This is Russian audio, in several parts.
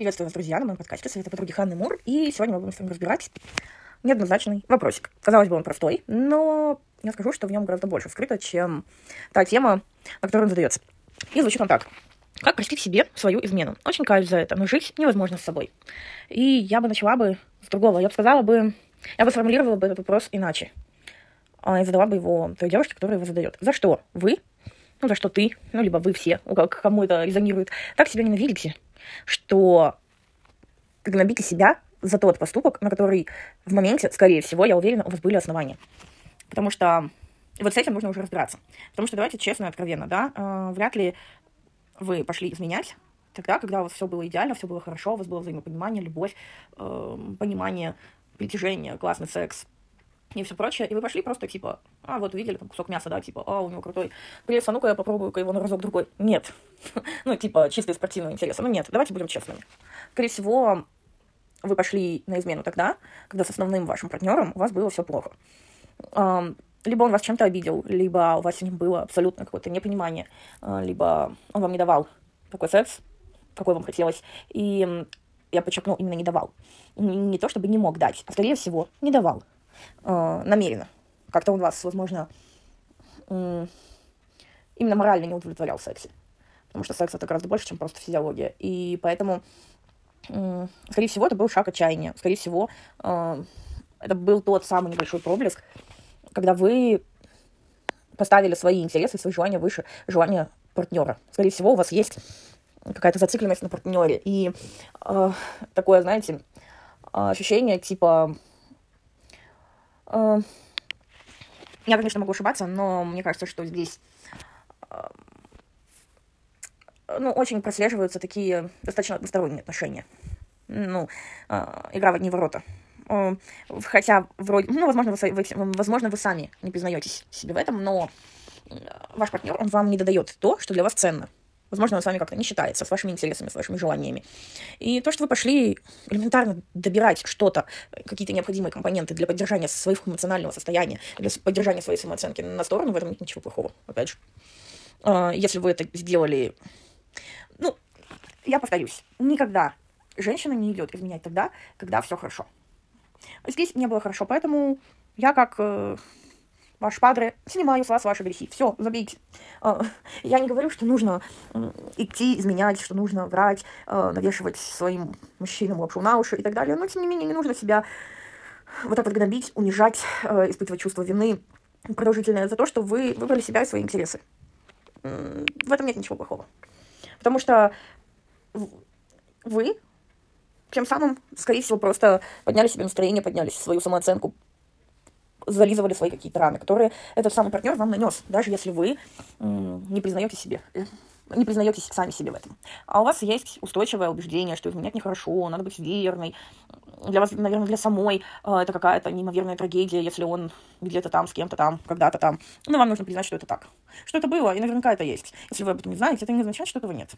Приветствую вас, друзья, на моем подкасте «Советы подруги Ханны Мур». И сегодня мы будем с вами разбирать неоднозначный вопросик. Казалось бы, он простой, но я скажу, что в нем гораздо больше скрыто, чем та тема, на которую он задается. И звучит он так. Как простить себе свою измену? Очень каюсь за это, но жить невозможно с собой. И я бы начала бы с другого. Я бы сказала бы, я бы сформулировала бы этот вопрос иначе. А, и задала бы его той девушке, которая его задает. За что вы, ну, за что ты, ну, либо вы все, кому это резонирует, так себя ненавидите, что гнобите себя за тот поступок, на который в моменте, скорее всего, я уверена, у вас были основания. Потому что вот с этим нужно уже разбираться. Потому что давайте честно и откровенно, да, э, вряд ли вы пошли изменять тогда, когда у вас все было идеально, все было хорошо, у вас было взаимопонимание, любовь, э, понимание, притяжение, классный секс, и все прочее, и вы пошли просто, типа, а, вот увидели там кусок мяса, да, типа, а, у него крутой пресс, а ну-ка я попробую-ка его на разок-другой. Нет. ну, типа, чисто из спортивного. Ну, нет, давайте будем честными. Скорее всего, вы пошли на измену тогда, когда с основным вашим партнером у вас было все плохо. Либо он вас чем-то обидел, либо у вас с ним было абсолютно какое-то непонимание, а, либо он вам не давал такой секс, какой вам хотелось. И я подчеркну, именно не давал. Не то, чтобы не мог дать, а, скорее всего, не давал э, намеренно. Как-то он вас, возможно, э, именно морально не удовлетворял в сексе. Потому что секс это гораздо больше, чем просто физиология. И поэтому, э, скорее всего, это был шаг отчаяния. Скорее всего, э, это был тот самый небольшой проблеск, когда вы поставили свои интересы, свои желания выше желания партнера. Скорее всего, у вас есть какая-то зацикленность на партнере. И э, такое, знаете, ощущение типа Э, я, конечно, могу ошибаться, но мне кажется, что здесь э, ну, очень прослеживаются такие достаточно односторонние отношения. Ну, э, игра в одни ворота. Хотя, вроде, ну, возможно, вы, возможно, вы сами не признаетесь себе в этом, но ваш партнер, он вам не додает то, что для вас ценно. Возможно, он с вами как-то не считается, с вашими интересами, с вашими желаниями. И то, что вы пошли элементарно добирать что-то, какие-то необходимые компоненты для поддержания своего эмоционального состояния, для поддержания своей самооценки на сторону, в этом нет ничего плохого, опять же. А, если вы это сделали... Ну, я повторюсь, никогда женщина не идет изменять тогда, когда все хорошо. Здесь не было хорошо, поэтому я как э, ваш падре, снимаю с вас ваши грехи. Все, забейте. А, я не говорю, что нужно идти, изменять, что нужно врать, а, навешивать своим мужчинам лапшу на уши и так далее. Но, тем не менее, не нужно себя вот так вот гнобить, унижать, а, испытывать чувство вины продолжительное за то, что вы выбрали себя и свои интересы. В этом нет ничего плохого. Потому что вы тем самым, скорее всего, просто подняли себе настроение, подняли свою самооценку, зализывали свои какие-то раны, которые этот самый партнер вам нанес, даже если вы не признаете себе не признаетесь сами себе в этом. А у вас есть устойчивое убеждение, что изменять нехорошо, надо быть верной. Для вас, наверное, для самой э, это какая-то неимоверная трагедия, если он где-то там, с кем-то там, когда-то там. Но вам нужно признать, что это так. Что это было, и наверняка это есть. Если вы об этом не знаете, это не означает, что этого нет.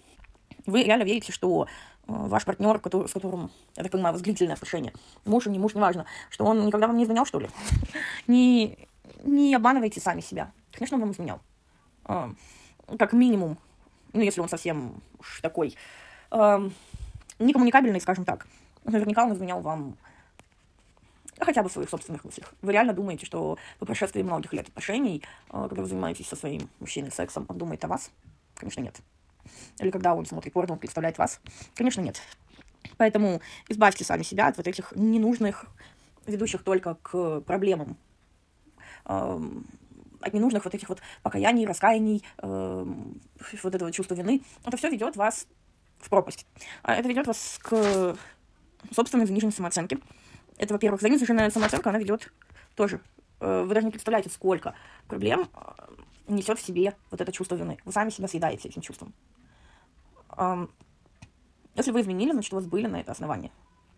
Вы реально верите, что ваш партнер, с которым, я так понимаю, длительные отношения, муж или не муж, неважно, что он никогда вам не изменял, что ли? Не, не обманывайте сами себя. Конечно, он вам изменял. А, как минимум, ну, если он совсем уж такой э, некоммуникабельный, скажем так, наверняка он изменял вам хотя бы в своих собственных мыслях. Вы реально думаете, что по прошествии многих лет отношений, э, когда вы занимаетесь со своим мужчиной сексом, он думает о вас? Конечно, нет. Или когда он смотрит порно, представляет вас? Конечно, нет. Поэтому избавьте сами себя от вот этих ненужных, ведущих только к проблемам, эм, от ненужных вот этих вот покаяний, раскаяний, эм, вот этого чувства вины. Это все ведет вас в пропасть. А это ведет вас к собственной заниженной самооценке. Это, во-первых, заниженная самооценка, она ведет тоже. Э, вы даже не представляете, сколько проблем э, несет в себе вот это чувство вины. Вы сами себя съедаете этим чувством. Если вы изменили, значит, у вас были на это основания.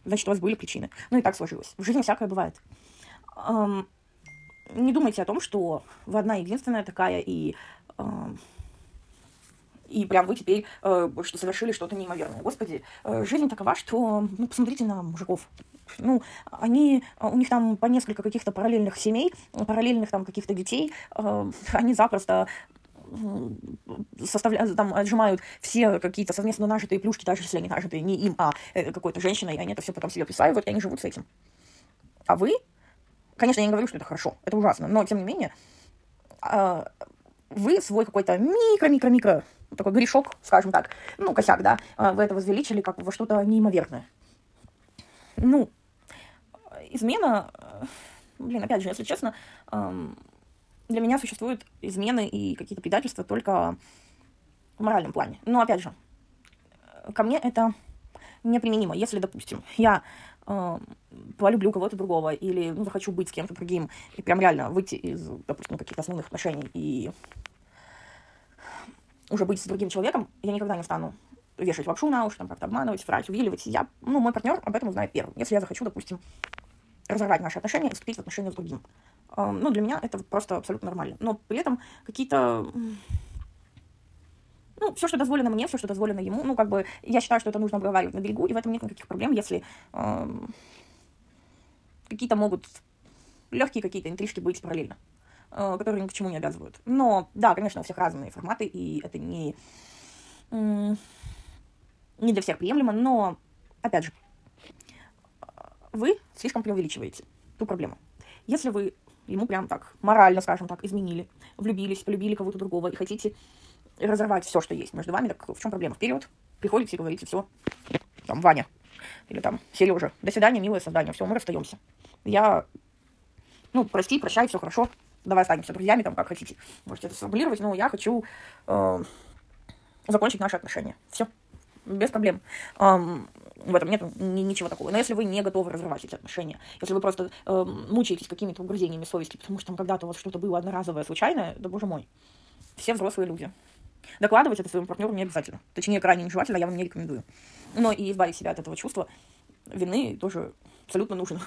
Значит, у вас были причины. Ну и так сложилось. В жизни всякое бывает. Не думайте о том, что вы одна единственная такая, и, и прям вы теперь э, что совершили что-то неимоверное. Господи, э, жизнь такова, что, ну, посмотрите на мужиков. Ну, они, у них там по несколько каких-то параллельных семей, параллельных там каких-то детей, э, они запросто составляют, там, отжимают все какие-то совместно нажитые плюшки, даже если они нажитые не им, а э, какой-то женщиной, и они это все потом себе присваивают, и они живут с этим. А вы, конечно, я не говорю, что это хорошо, это ужасно, но, тем не менее, а, вы свой какой-то микро-микро-микро такой грешок, скажем так, ну, косяк, да, а, вы это возвеличили как во что-то неимоверное. Ну, измена, э, блин, опять же, если честно, для меня существуют измены и какие-то предательства только в моральном плане. Но, опять же, ко мне это неприменимо. Если, допустим, я э, полюблю кого-то другого или ну, захочу быть с кем-то другим и прям реально выйти из, допустим, каких-то основных отношений и уже быть с другим человеком, я никогда не стану вешать лапшу на уши, там как-то обманывать, врать, увиливать. Я, ну, мой партнер об этом узнает первым. Если я захочу, допустим, разорвать наши отношения и вступить в отношения с другим. Э, ну, для меня это просто абсолютно нормально. Но при этом какие-то ну, все, что дозволено мне, все, что дозволено ему, ну, как бы, я считаю, что это нужно обговаривать на берегу, и в этом нет никаких проблем, если э, какие-то могут легкие какие-то интрижки быть параллельно, э, которые ни к чему не обязывают. Но, да, конечно, у всех разные форматы, и это не, э, не для всех приемлемо, но, опять же, вы слишком преувеличиваете ту проблему. Если вы ему прям так морально, скажем так, изменили, влюбились, полюбили кого-то другого и хотите разорвать все, что есть между вами, так в чем проблема? Вперед, приходите и говорите, все, там, Ваня, или там, Сережа, до свидания, милое создание, все, мы расстаемся. Я, ну, прости, прощай, все хорошо, давай останемся друзьями, там, как хотите. Можете это сформулировать, но я хочу э, закончить наши отношения. Все, без проблем. Эм, в этом нет ничего такого. Но если вы не готовы разрывать эти отношения, если вы просто э, мучаетесь какими-то угрызениями совести, потому что там когда-то у вас что-то было одноразовое, случайное, да боже мой, все взрослые люди. Докладывать это своему партнеру не обязательно. Точнее, крайне нежелательно, я вам не рекомендую. Но и избавить себя от этого чувства вины тоже абсолютно нужно.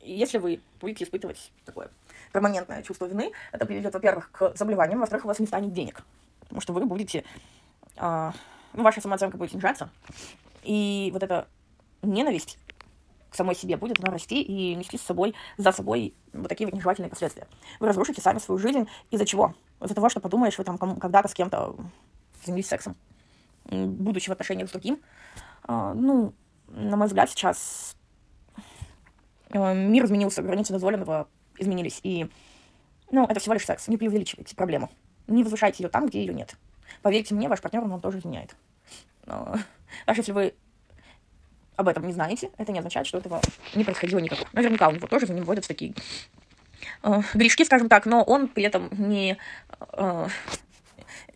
Если вы будете испытывать такое перманентное чувство вины, это приведет, во-первых, к заболеваниям, во-вторых, у вас не станет денег. Потому что вы будете... Ну, ваша самооценка будет снижаться. И вот эта ненависть к самой себе будет она расти и нести с собой, за собой вот такие вот нежелательные последствия. Вы разрушите сами свою жизнь. Из-за чего? Из-за того, что подумаешь, вы там когда-то с кем-то занялись сексом, будучи в отношениях с другим. А, ну, на мой взгляд, сейчас э, мир изменился, границы дозволенного изменились. И, ну, это всего лишь секс. Не преувеличивайте проблему. Не возвышайте ее там, где ее нет. Поверьте мне, ваш партнер вам тоже изменяет. Даже если вы об этом не знаете, это не означает, что этого не происходило никак. Наверняка у него тоже за ним водятся такие э, грешки, скажем так, но он при этом не, э,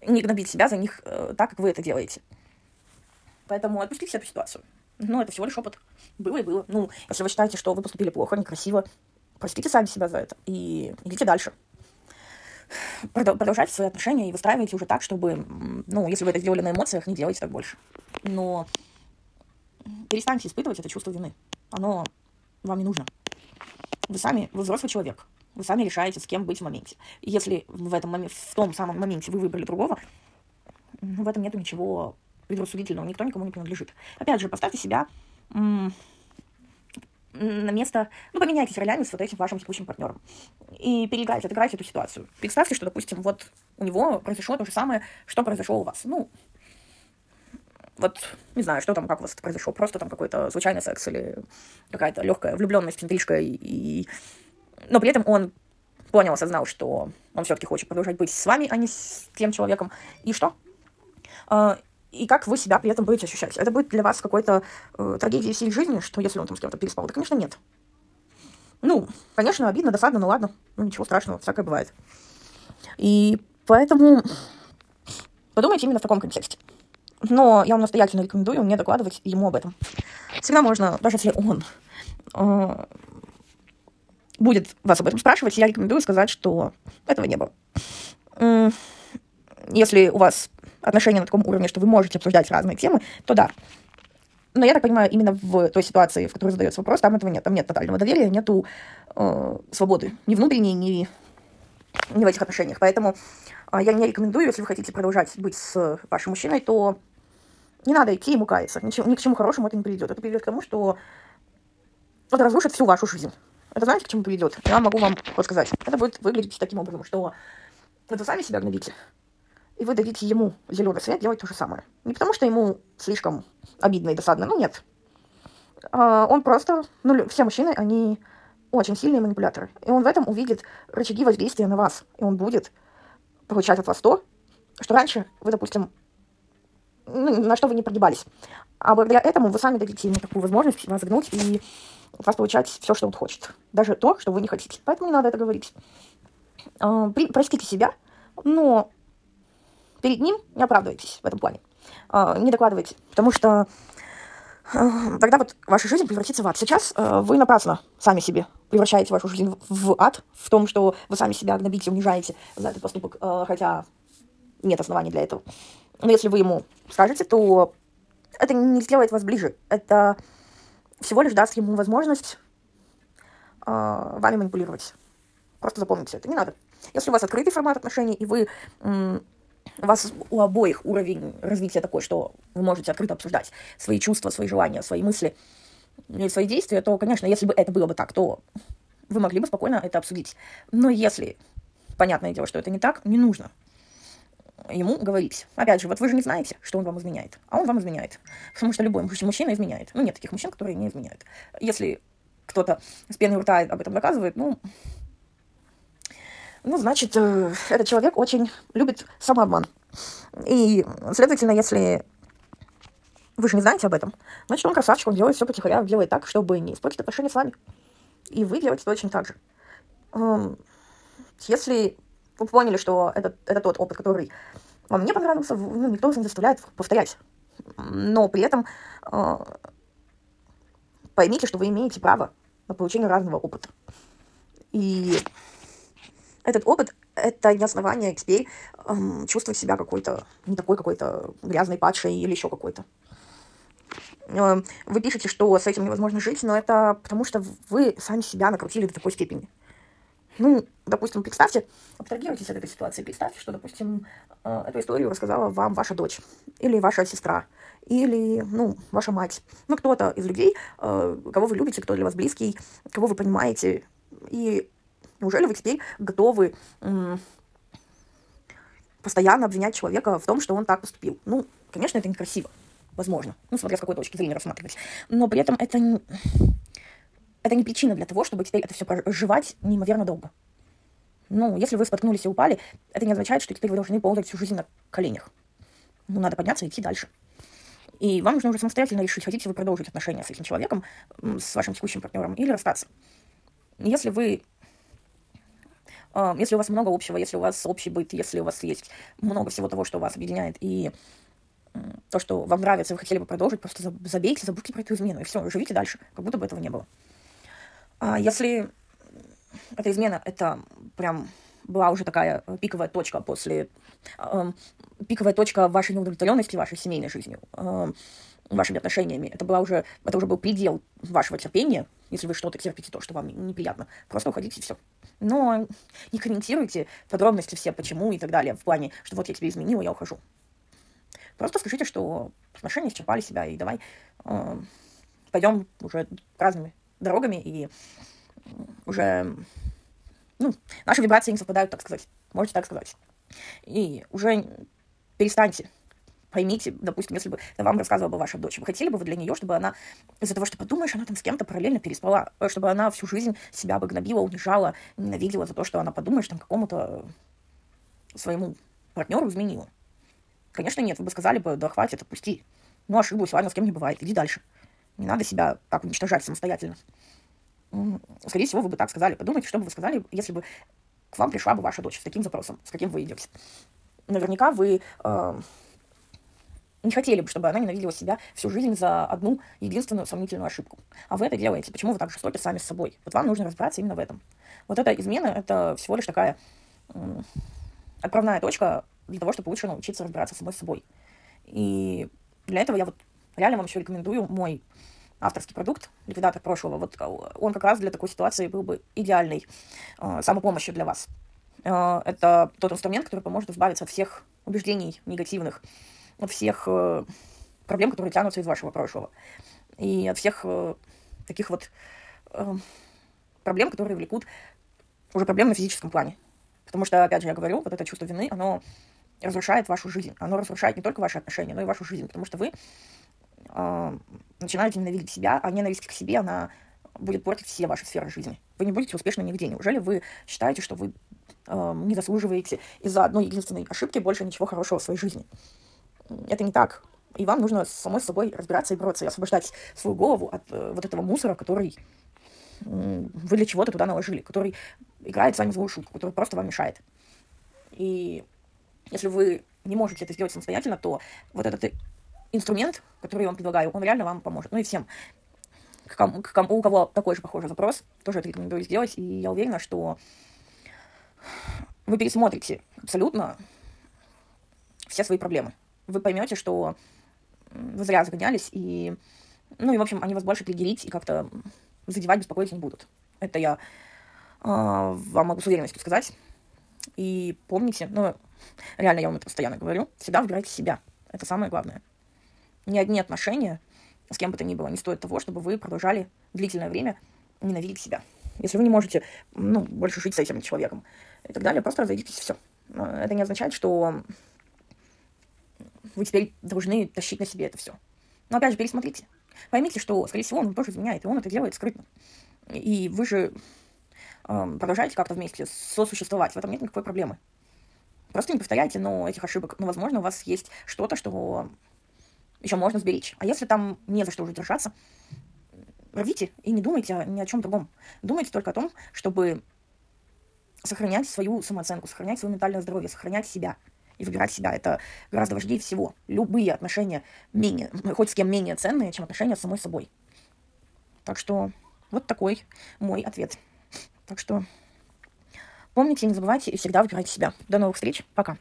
не гнобит себя за них э, так, как вы это делаете. Поэтому отпустите эту ситуацию. Ну, это всего лишь опыт. Было и было. Ну, если вы считаете, что вы поступили плохо, некрасиво, простите сами себя за это и идите дальше. Продолжайте свои отношения и выстраивайте уже так, чтобы, ну, если вы это сделали на эмоциях, не делайте так больше. Но перестаньте испытывать это чувство вины. Оно вам не нужно. Вы сами, вы взрослый человек. Вы сами решаете, с кем быть в моменте. И если в этом моменте, в том самом моменте вы выбрали другого, в этом нету ничего предрассудительного, никто никому не принадлежит. Опять же, поставьте себя на место, ну, поменяйтесь ролями с вот этим вашим текущим партнером. И переиграйте, отыграйте эту ситуацию. Представьте, что, допустим, вот у него произошло то же самое, что произошло у вас. Ну, вот не знаю, что там, как у вас это произошло, просто там какой-то случайный секс или какая-то легкая влюбленность, интрижка, и, и... но при этом он понял, осознал, что он все-таки хочет продолжать быть с вами, а не с тем человеком. И что? И как вы себя при этом будете ощущать? Это будет для вас какой-то э, трагедией всей жизни, что если он там с кем-то переспал? Да, конечно, нет. Ну, конечно, обидно, досадно, но ладно. Ну, ничего страшного, всякое бывает. И поэтому подумайте именно в таком контексте. Но я вам настоятельно рекомендую не докладывать ему об этом. Всегда можно, даже если он э, будет вас об этом спрашивать, я рекомендую сказать, что этого не было. Если у вас отношения на таком уровне, что вы можете обсуждать разные темы, то да. Но я так понимаю, именно в той ситуации, в которой задается вопрос, там этого нет. Там нет тотального доверия, нету э, свободы. Ни внутренней, ни, ни в этих отношениях. Поэтому э, я не рекомендую, если вы хотите продолжать быть с вашим мужчиной, то не надо идти ему каяться. Ничего, ни к чему хорошему это не приведет. Это приведет к тому, что это разрушит всю вашу жизнь. Это знаете, к чему приведет? Я могу вам вот сказать. Это будет выглядеть таким образом, что вот вы сами себя гнобите, и вы дадите ему зеленый свет делать то же самое. Не потому, что ему слишком обидно и досадно, ну нет. А он просто, ну, все мужчины, они очень сильные манипуляторы. И он в этом увидит рычаги воздействия на вас. И он будет получать от вас то, что раньше вы, допустим, ну, на что вы не прогибались. А благодаря этому вы сами дадите ему такую возможность вас гнуть и от вас получать все, что он хочет. Даже то, что вы не хотите. Поэтому не надо это говорить. А, простите себя, но перед ним не оправдывайтесь в этом плане. А, не докладывайте, потому что а, тогда вот ваша жизнь превратится в ад. Сейчас вы напрасно сами себе превращаете вашу жизнь в ад, в том, что вы сами себя гнобите, унижаете за этот поступок, хотя нет оснований для этого. Но если вы ему скажете, то это не сделает вас ближе. Это всего лишь даст ему возможность э, вами манипулировать. Просто запомните это, не надо. Если у вас открытый формат отношений, и вы, у вас у обоих уровень развития такой, что вы можете открыто обсуждать свои чувства, свои желания, свои мысли и свои действия, то, конечно, если бы это было бы так, то вы могли бы спокойно это обсудить. Но если, понятное дело, что это не так, не нужно ему говорить. Опять же, вот вы же не знаете, что он вам изменяет, а он вам изменяет. Потому что любой мужчина изменяет. Ну, нет таких мужчин, которые не изменяют. Если кто-то с пеной рта об этом доказывает, ну, ну, значит, э, этот человек очень любит самообман. И, следовательно, если вы же не знаете об этом, значит, он красавчик, он делает все потихоря, делает так, чтобы не испортить отношения с вами. И вы делаете точно так же. Эм, если вы поняли, что это, это тот опыт, который вам не понравился, ну, никто вас не заставляет повторять. Но при этом э, поймите, что вы имеете право на получение разного опыта. И этот опыт — это не основание теперь эм, чувствовать себя какой-то, не такой какой-то грязной, падшей или еще какой-то. Э, вы пишете, что с этим невозможно жить, но это потому, что вы сами себя накрутили до такой степени. Ну, допустим, представьте, абстрагируйтесь от этой ситуации, представьте, что, допустим, э, эту историю рассказала вам ваша дочь, или ваша сестра, или, ну, ваша мать, ну, кто-то из людей, э, кого вы любите, кто для вас близкий, кого вы понимаете, и неужели вы теперь готовы постоянно обвинять человека в том, что он так поступил? Ну, конечно, это некрасиво, возможно, ну, смотря с какой точки зрения рассматривать, но при этом это не это не причина для того, чтобы теперь это все проживать неимоверно долго. Ну, если вы споткнулись и упали, это не означает, что теперь вы должны ползать всю жизнь на коленях. Ну, надо подняться и идти дальше. И вам нужно уже самостоятельно решить, хотите вы продолжить отношения с этим человеком, с вашим текущим партнером, или расстаться. Если вы если у вас много общего, если у вас общий быт, если у вас есть много всего того, что вас объединяет, и то, что вам нравится, вы хотели бы продолжить, просто забейте, забудьте про эту измену, и все, живите дальше, как будто бы этого не было. А если эта измена, это прям была уже такая пиковая точка после... Э, пиковая точка вашей неудовлетворенности вашей семейной жизнью, э, вашими отношениями. Это, была уже, это уже был предел вашего терпения, если вы что-то терпите, то, что вам неприятно. Просто уходите и все. Но не комментируйте подробности все, почему и так далее, в плане, что вот я тебе изменила, я ухожу. Просто скажите, что отношения исчерпали себя, и давай э, пойдем уже разными дорогами, и уже, ну, наши вибрации не совпадают, так сказать. Можете так сказать. И уже перестаньте поймите, допустим, если бы вам рассказывала бы ваша дочь, вы хотели бы вы для нее, чтобы она из-за того, что подумаешь, она там с кем-то параллельно переспала, чтобы она всю жизнь себя бы гнобила, унижала, ненавидела за то, что она, подумаешь, там какому-то своему партнеру изменила. Конечно, нет, вы бы сказали бы, да хватит, отпусти. Ну, ошиблась, ладно, с кем не бывает, иди дальше. Не надо себя так уничтожать самостоятельно. Скорее всего, вы бы так сказали. Подумайте, что бы вы сказали, если бы к вам пришла бы ваша дочь с таким запросом, с каким вы идете. Наверняка вы э, не хотели бы, чтобы она ненавидела себя всю жизнь за одну единственную сомнительную ошибку. А вы это делаете. Почему вы так жестоки сами с собой? Вот вам нужно разбираться именно в этом. Вот эта измена — это всего лишь такая э, отправная точка для того, чтобы лучше научиться разбираться самой с собой. И для этого я вот реально вам еще рекомендую мой авторский продукт, ликвидатор прошлого, вот э, он как раз для такой ситуации был бы идеальной э, самопомощью для вас. Э, это тот инструмент, который поможет избавиться от всех убеждений негативных, от всех э, проблем, которые тянутся из вашего прошлого, и от всех э, таких вот э, проблем, которые влекут уже проблем на физическом плане. Потому что, опять же, я говорю, вот это чувство вины, оно разрушает вашу жизнь. Оно разрушает не только ваши отношения, но и вашу жизнь. Потому что вы э, начинаете ненавидеть себя, а ненависть к себе, она будет портить все ваши сферы жизни. Вы не будете успешны нигде. Неужели вы считаете, что вы э, не заслуживаете из-за одной единственной ошибки больше ничего хорошего в своей жизни? Это не так. И вам нужно самой с собой разбираться и бороться, и освобождать свою голову от э, вот этого мусора, который э, вы для чего-то туда наложили, который играет с вами злую шутку, который просто вам мешает. И если вы не можете это сделать самостоятельно, то вот этот инструмент, который я вам предлагаю, он реально вам поможет. Ну и всем, к кому, к кому, у кого такой же похожий запрос, тоже это рекомендую сделать. И я уверена, что вы пересмотрите абсолютно все свои проблемы. Вы поймете, что вы зря загонялись, и, ну, и, в общем, они вас больше триггерить и как-то задевать, беспокоить не будут. Это я э, вам могу с уверенностью сказать. И помните, ну, реально я вам это постоянно говорю, всегда выбирайте себя. Это самое главное. Ни одни отношения с кем бы то ни было не стоят того, чтобы вы продолжали длительное время ненавидеть себя. Если вы не можете, ну, больше жить с этим человеком и так далее, просто разойдитесь, все. Это не означает, что вы теперь должны тащить на себе это все. Но опять же, пересмотрите. Поймите, что, скорее всего, он тоже изменяет, и он это делает скрытно. И вы же э, продолжаете как-то вместе сосуществовать, в этом нет никакой проблемы. Просто не повторяйте, но этих ошибок. Но, возможно, у вас есть что-то, что еще можно сберечь. А если там не за что уже держаться, рвите и не думайте ни о чем другом. Думайте только о том, чтобы сохранять свою самооценку, сохранять свое ментальное здоровье, сохранять себя и выбирать себя. Это гораздо важнее всего. Любые отношения менее, хоть с кем менее ценные, чем отношения с самой собой. Так что вот такой мой ответ. Так что помните, не забывайте и всегда выбирайте себя. До новых встреч. Пока.